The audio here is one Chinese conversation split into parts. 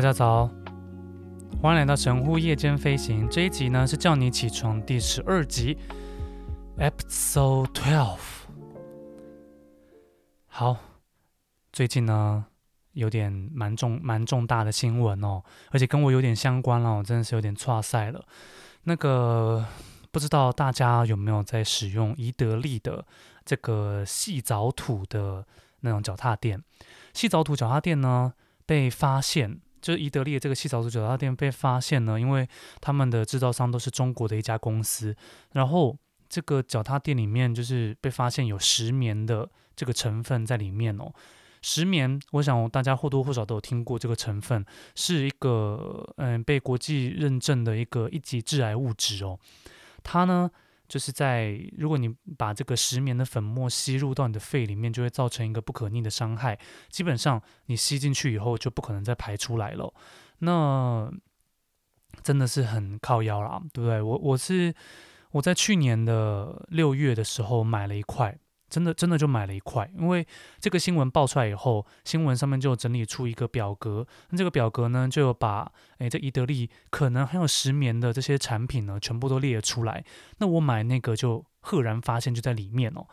大家早，欢迎来到神户夜间飞行。这一集呢是叫你起床第十二集，Episode Twelve。好，最近呢有点蛮重蛮重大的新闻哦，而且跟我有点相关了，我真的是有点挫赛了。那个不知道大家有没有在使用宜得利的这个细藻土的那种脚踏垫？细藻土脚踏垫呢被发现。就是伊得利的这个细藻土脚踏垫被发现呢，因为他们的制造商都是中国的一家公司，然后这个脚踏垫里面就是被发现有石棉的这个成分在里面哦。石棉，我想大家或多或少都有听过这个成分，是一个嗯被国际认证的一个一级致癌物质哦。它呢。就是在如果你把这个石棉的粉末吸入到你的肺里面，就会造成一个不可逆的伤害。基本上你吸进去以后就不可能再排出来了。那真的是很靠腰了，对不对？我我是我在去年的六月的时候买了一块。真的，真的就买了一块，因为这个新闻爆出来以后，新闻上面就整理出一个表格，那这个表格呢，就有把诶这伊得利可能还有石棉的这些产品呢，全部都列了出来。那我买那个就赫然发现就在里面哦。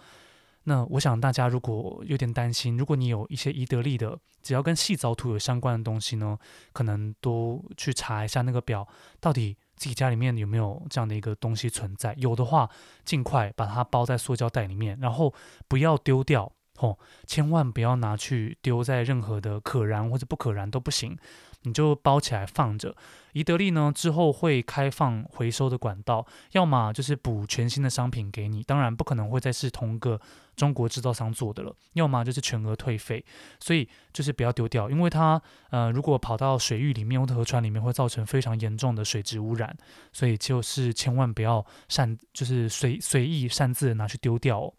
那我想大家如果有点担心，如果你有一些宜得利的，只要跟细藻土有相关的东西呢，可能都去查一下那个表到底。自己家里面有没有这样的一个东西存在？有的话，尽快把它包在塑胶袋里面，然后不要丢掉哦，千万不要拿去丢在任何的可燃或者不可燃都不行。你就包起来放着，宜得利呢之后会开放回收的管道，要么就是补全新的商品给你，当然不可能会再是同个中国制造商做的了，要么就是全额退费，所以就是不要丢掉，因为它呃如果跑到水域里面或者河川里面会造成非常严重的水质污染，所以就是千万不要擅就是随随意擅自拿去丢掉哦。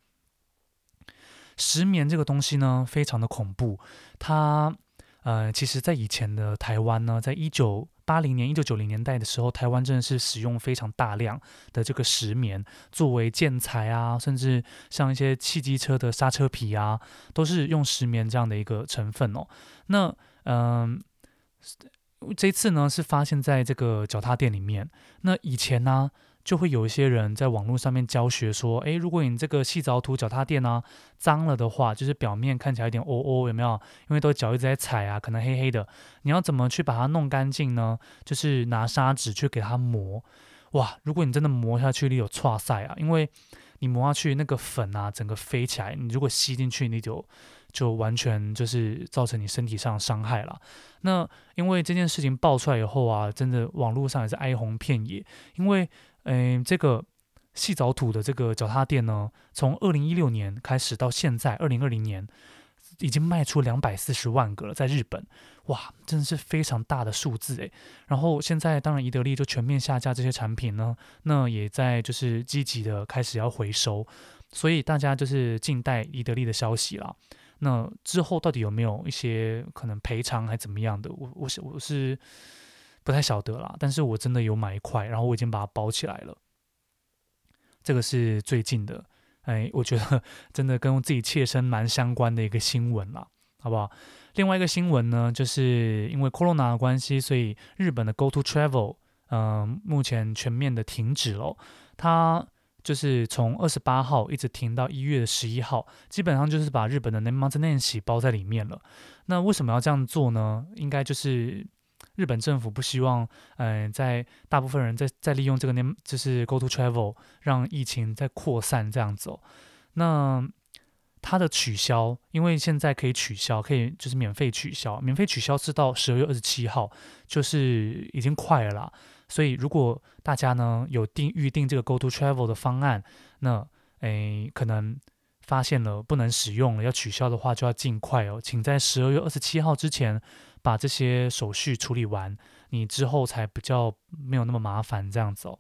石棉这个东西呢非常的恐怖，它。呃，其实，在以前的台湾呢，在一九八零年、一九九零年代的时候，台湾真的是使用非常大量的这个石棉作为建材啊，甚至像一些汽机车的刹车皮啊，都是用石棉这样的一个成分哦。那嗯、呃，这次呢是发现在这个脚踏垫里面。那以前呢？就会有一些人在网络上面教学说，诶，如果你这个细凿土脚踏垫呢脏了的话，就是表面看起来有点哦哦，有没有？因为都脚一直在踩啊，可能黑黑的。你要怎么去把它弄干净呢？就是拿砂纸去给它磨。哇，如果你真的磨下去，你有挫赛啊，因为你磨下去那个粉啊，整个飞起来，你如果吸进去，你就就完全就是造成你身体上的伤害了。那因为这件事情爆出来以后啊，真的网络上也是哀鸿遍野，因为。嗯，这个细藻土的这个脚踏垫呢，从二零一六年开始到现在二零二零年，已经卖出两百四十万个了，在日本，哇，真的是非常大的数字诶。然后现在当然宜得利就全面下架这些产品呢，那也在就是积极的开始要回收，所以大家就是静待宜得利的消息啦。那之后到底有没有一些可能赔偿还怎么样的？我我是我是。不太晓得啦，但是我真的有买一块，然后我已经把它包起来了。这个是最近的，哎，我觉得 真的跟我自己切身蛮相关的一个新闻啦，好不好？另外一个新闻呢，就是因为 Corona 的关系，所以日本的 Go To Travel，嗯、目前全面的停止了。它就是从二十八号一直停到一月的十一号，基本上就是把日本的年末年始包在里面了。那为什么要这样做呢？应该就是。日本政府不希望，嗯、在大部分人在在利用这个年，就是 Go To Travel，让疫情再扩散这样子哦。那它的取消，因为现在可以取消，可以就是免费取消，免费取消是到十二月二十七号，就是已经快了啦。所以如果大家呢有订预定这个 Go To Travel 的方案，那诶可能发现了不能使用了，要取消的话就要尽快哦，请在十二月二十七号之前。把这些手续处理完，你之后才比较没有那么麻烦这样子哦。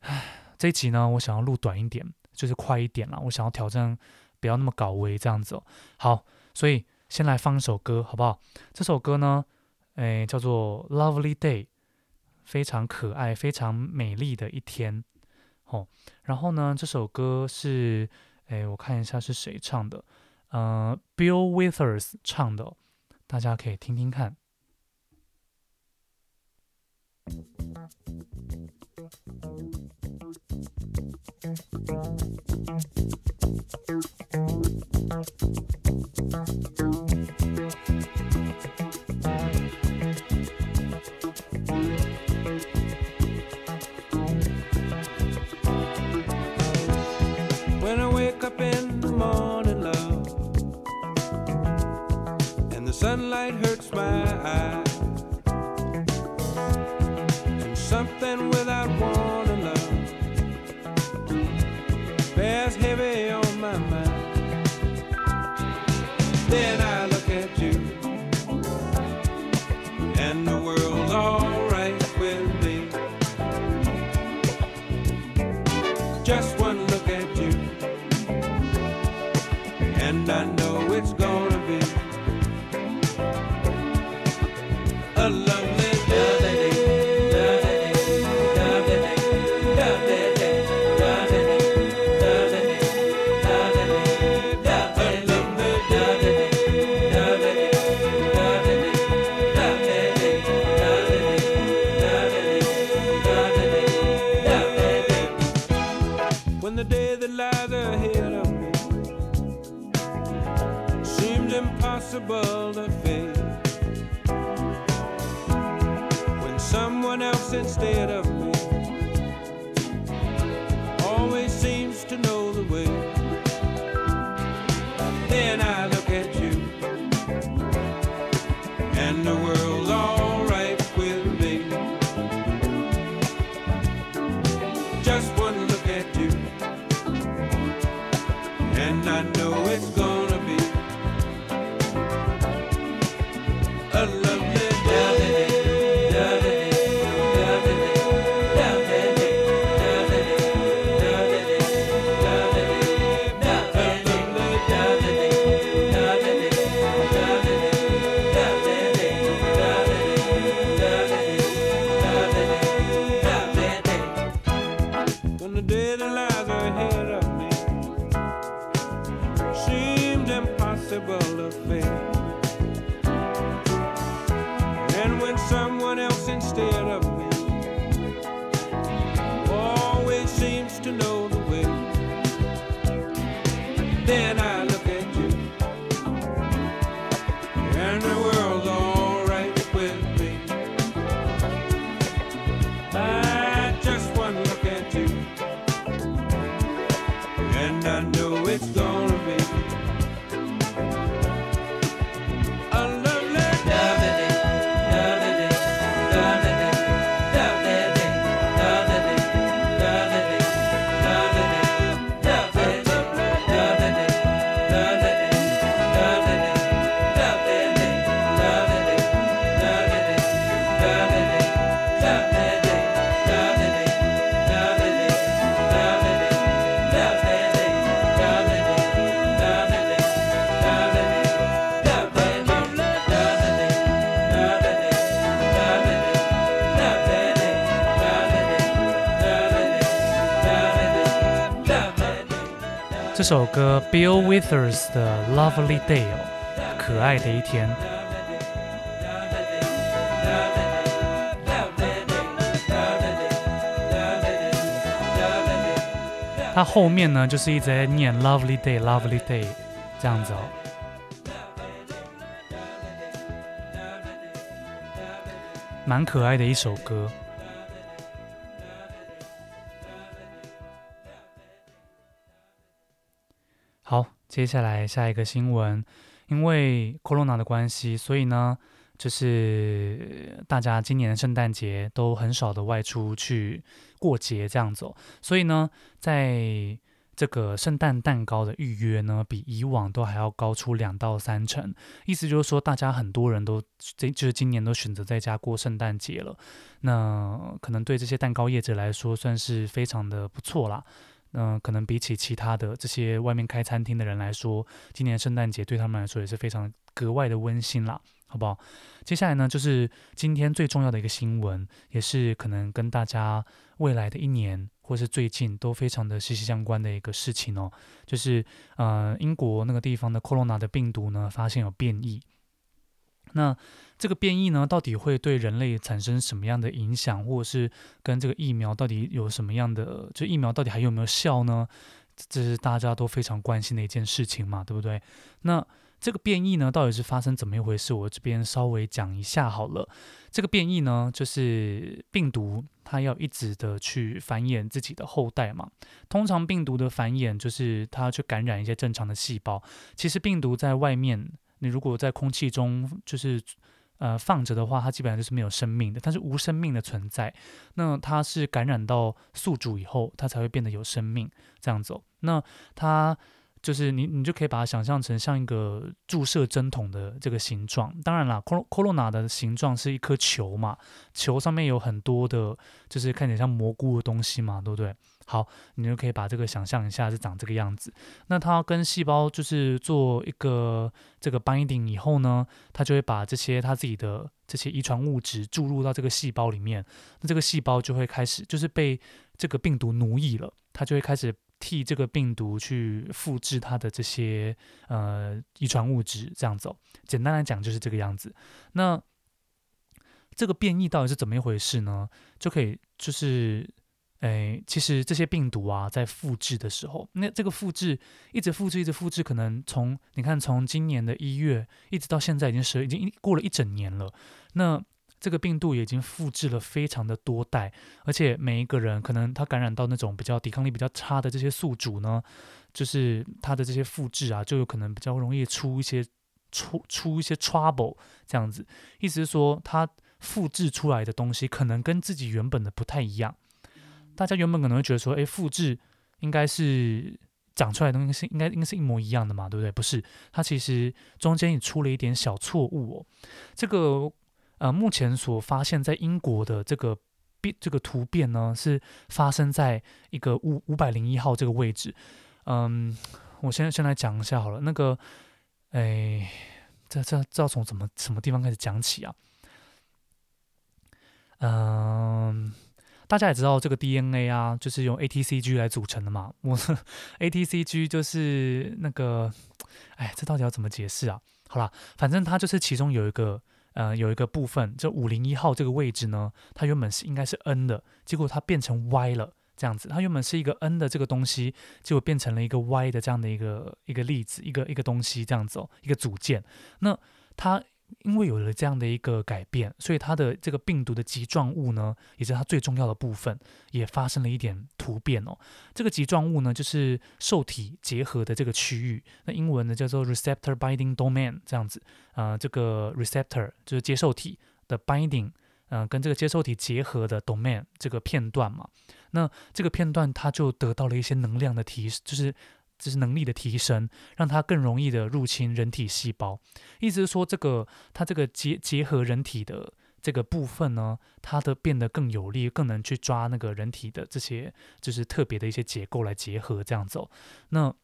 唉，这一集呢，我想要录短一点，就是快一点啦。我想要挑战不要那么搞维这样子哦。好，所以先来放一首歌好不好？这首歌呢，诶，叫做《Lovely Day》，非常可爱、非常美丽的一天。哦，然后呢，这首歌是，诶，我看一下是谁唱的，呃，Bill Withers 唱的。大家可以听听看。When I wake up in the morning eyes, it's gonna 这首歌 Bill Withers 的《Lovely Day》哦，可爱的一天。它后面呢，就是一直在念 “Lovely Day, Lovely Day” 这样子哦，蛮可爱的一首歌。接下来下一个新闻，因为 Corona 的关系，所以呢，就是大家今年的圣诞节都很少的外出去过节这样子哦，所以呢，在这个圣诞蛋糕的预约呢，比以往都还要高出两到三成，意思就是说，大家很多人都这就是今年都选择在家过圣诞节了，那可能对这些蛋糕业者来说，算是非常的不错啦。嗯、可能比起其他的这些外面开餐厅的人来说，今年圣诞节对他们来说也是非常格外的温馨啦，好不好？接下来呢，就是今天最重要的一个新闻，也是可能跟大家未来的一年或是最近都非常的息息相关的一个事情哦，就是呃，英国那个地方的 Corona 的病毒呢，发现有变异。那这个变异呢，到底会对人类产生什么样的影响，或者是跟这个疫苗到底有什么样的，就疫苗到底还有没有效呢？这是大家都非常关心的一件事情嘛，对不对？那这个变异呢，到底是发生怎么一回事？我这边稍微讲一下好了。这个变异呢，就是病毒它要一直的去繁衍自己的后代嘛。通常病毒的繁衍就是它去感染一些正常的细胞。其实病毒在外面，你如果在空气中就是呃放着的话，它基本上就是没有生命的，它是无生命的存在。那它是感染到宿主以后，它才会变得有生命这样子。那它。就是你，你就可以把它想象成像一个注射针筒的这个形状。当然啦，Corona 的形状是一颗球嘛，球上面有很多的，就是看起来像蘑菇的东西嘛，对不对？好，你就可以把这个想象一下是长这个样子。那它跟细胞就是做一个这个 binding 以后呢，它就会把这些它自己的这些遗传物质注入到这个细胞里面。那这个细胞就会开始就是被这个病毒奴役了，它就会开始。替这个病毒去复制它的这些呃遗传物质，这样子哦。简单来讲就是这个样子。那这个变异到底是怎么一回事呢？就可以就是，诶，其实这些病毒啊，在复制的时候，那这个复制一直复制，一直复制，可能从你看从今年的一月一直到现在，已经是已经过了一整年了。那这个病毒也已经复制了非常的多代，而且每一个人可能他感染到那种比较抵抗力比较差的这些宿主呢，就是他的这些复制啊，就有可能比较容易出一些出出一些 trouble 这样子。意思是说，他复制出来的东西可能跟自己原本的不太一样。大家原本可能会觉得说，哎，复制应该是长出来的东西是应该应该是一模一样的嘛，对不对？不是，它其实中间也出了一点小错误哦。这个。呃，目前所发现，在英国的这个变这个突变呢，是发生在一个五五百零一号这个位置。嗯，我先先来讲一下好了。那个，哎，这这这要从什么什么地方开始讲起啊？嗯，大家也知道这个 DNA 啊，就是用 ATCG 来组成的嘛。我 ATCG 就是那个，哎，这到底要怎么解释啊？好啦，反正它就是其中有一个。呃，有一个部分，这五零一号这个位置呢，它原本是应该是 N 的，结果它变成 Y 了，这样子。它原本是一个 N 的这个东西，结果变成了一个 Y 的这样的一个一个例子，一个一个东西这样子哦，一个组件。那它。因为有了这样的一个改变，所以它的这个病毒的棘状物呢，也是它最重要的部分，也发生了一点突变哦。这个棘状物呢，就是受体结合的这个区域，那英文呢叫做 receptor binding domain 这样子。啊、呃，这个 receptor 就是接受体的 binding，嗯、跟这个接受体结合的 domain 这个片段嘛。那这个片段它就得到了一些能量的提示，就是。这是能力的提升，让它更容易的入侵人体细胞。意思是说，这个它这个结结合人体的这个部分呢，它的变得更有力，更能去抓那个人体的这些就是特别的一些结构来结合这样子哦。那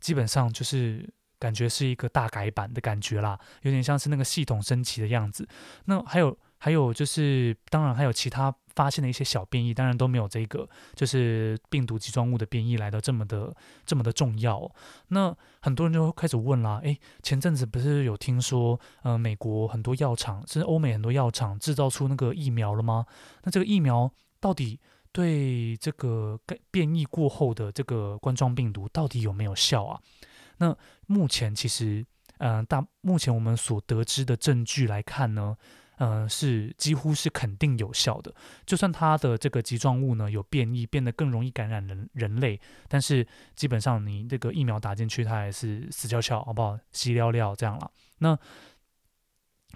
基本上就是感觉是一个大改版的感觉啦，有点像是那个系统升级的样子。那还有。还有就是，当然还有其他发现的一些小变异，当然都没有这个就是病毒棘状物的变异来的这么的这么的重要。那很多人就会开始问啦，诶，前阵子不是有听说，呃，美国很多药厂，甚至欧美很多药厂制造出那个疫苗了吗？那这个疫苗到底对这个变异过后的这个冠状病毒到底有没有效啊？那目前其实，嗯、大目前我们所得知的证据来看呢。嗯，是几乎是肯定有效的。就算它的这个棘状物呢有变异，变得更容易感染人人类，但是基本上你这个疫苗打进去，它还是死翘翘，好不好？稀寥寥这样了。那。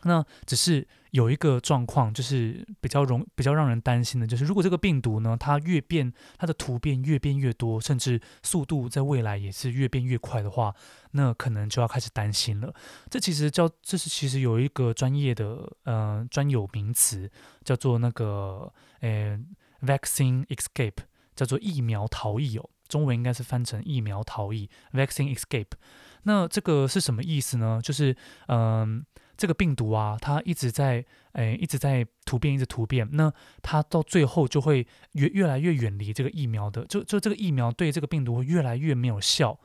那只是有一个状况，就是比较容比较让人担心的，就是如果这个病毒呢，它越变，它的突变越变越多，甚至速度在未来也是越变越快的话，那可能就要开始担心了。这其实叫，这是其实有一个专业的呃专有名词，叫做那个呃 vaccine escape，叫做疫苗逃逸哦，中文应该是翻成疫苗逃逸 vaccine escape。那这个是什么意思呢？就是嗯。这个病毒啊，它一直在，诶，一直在突变，一直突变。那它到最后就会越越来越远离这个疫苗的，就就这个疫苗对这个病毒会越来越没有效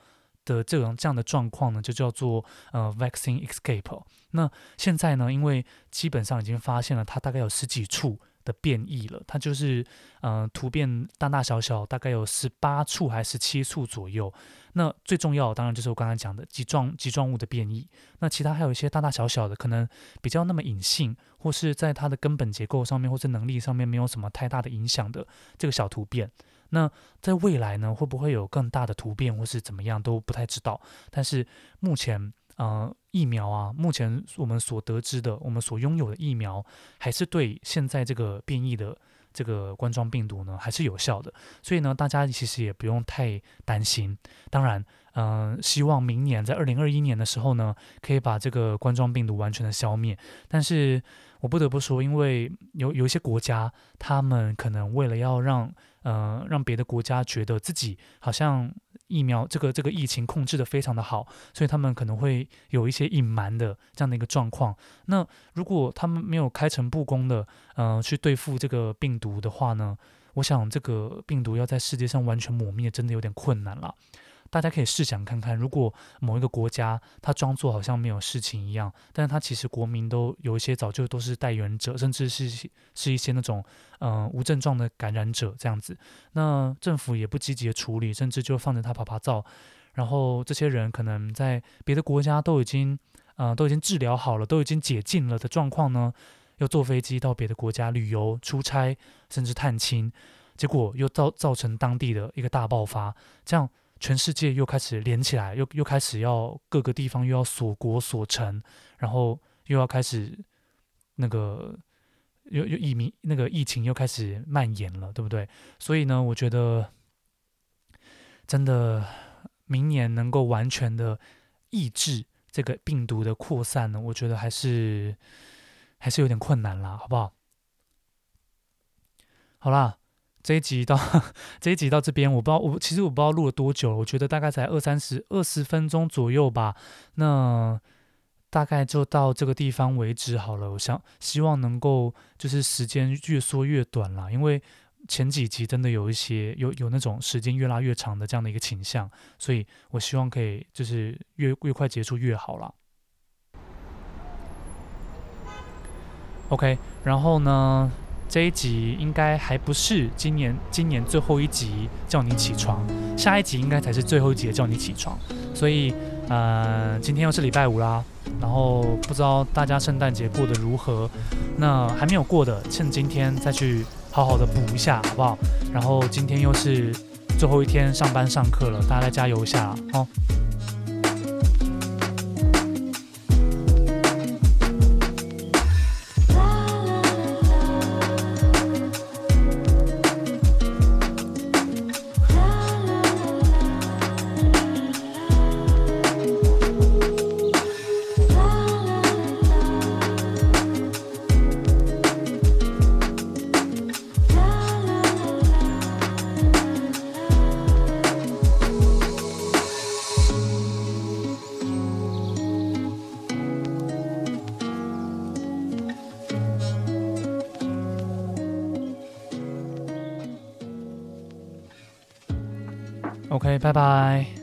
的这种这样的状况呢，就叫做呃 vaccine escape。那现在呢，因为基本上已经发现了它大概有十几处的变异了，它就是呃突变大大小小，大概有十八处还是十七处左右。那最重要当然就是我刚才讲的棘状棘状物的变异。那其他还有一些大大小小的，可能比较那么隐性，或是在它的根本结构上面或是能力上面没有什么太大的影响的这个小突变。那在未来呢，会不会有更大的突变或是怎么样都不太知道。但是目前呃疫苗啊，目前我们所得知的，我们所拥有的疫苗，还是对现在这个变异的。这个冠状病毒呢，还是有效的，所以呢，大家其实也不用太担心。当然，嗯、希望明年在二零二一年的时候呢，可以把这个冠状病毒完全的消灭。但是我不得不说，因为有有一些国家，他们可能为了要让，呃，让别的国家觉得自己好像。疫苗这个这个疫情控制的非常的好，所以他们可能会有一些隐瞒的这样的一个状况。那如果他们没有开诚布公的，呃，去对付这个病毒的话呢，我想这个病毒要在世界上完全抹灭，真的有点困难了。大家可以试想看看，如果某一个国家他装作好像没有事情一样，但是他其实国民都有一些早就都是带原者，甚至是是一些那种嗯、无症状的感染者这样子，那政府也不积极的处理，甚至就放着他趴趴走，然后这些人可能在别的国家都已经呃都已经治疗好了，都已经解禁了的状况呢，又坐飞机到别的国家旅游、出差，甚至探亲，结果又造造成当地的一个大爆发，这样。全世界又开始连起来，又又开始要各个地方又要锁国锁城，然后又要开始那个又又疫民那个疫情又开始蔓延了，对不对？所以呢，我觉得真的明年能够完全的抑制这个病毒的扩散呢，我觉得还是还是有点困难啦，好不好？好啦。这一集到这一集到这边，我不知道我其实我不知道录了多久，我觉得大概才二三十二十分钟左右吧。那大概就到这个地方为止好了。我想希望能够就是时间越缩越短啦，因为前几集真的有一些有有那种时间越拉越长的这样的一个倾向，所以我希望可以就是越越快结束越好啦。OK，然后呢？这一集应该还不是今年今年最后一集叫你起床，下一集应该才是最后一集叫你起床。所以，呃，今天又是礼拜五啦，然后不知道大家圣诞节过得如何？那还没有过的，趁今天再去好好的补一下，好不好？然后今天又是最后一天上班上课了，大家再加油一下哦。拜拜。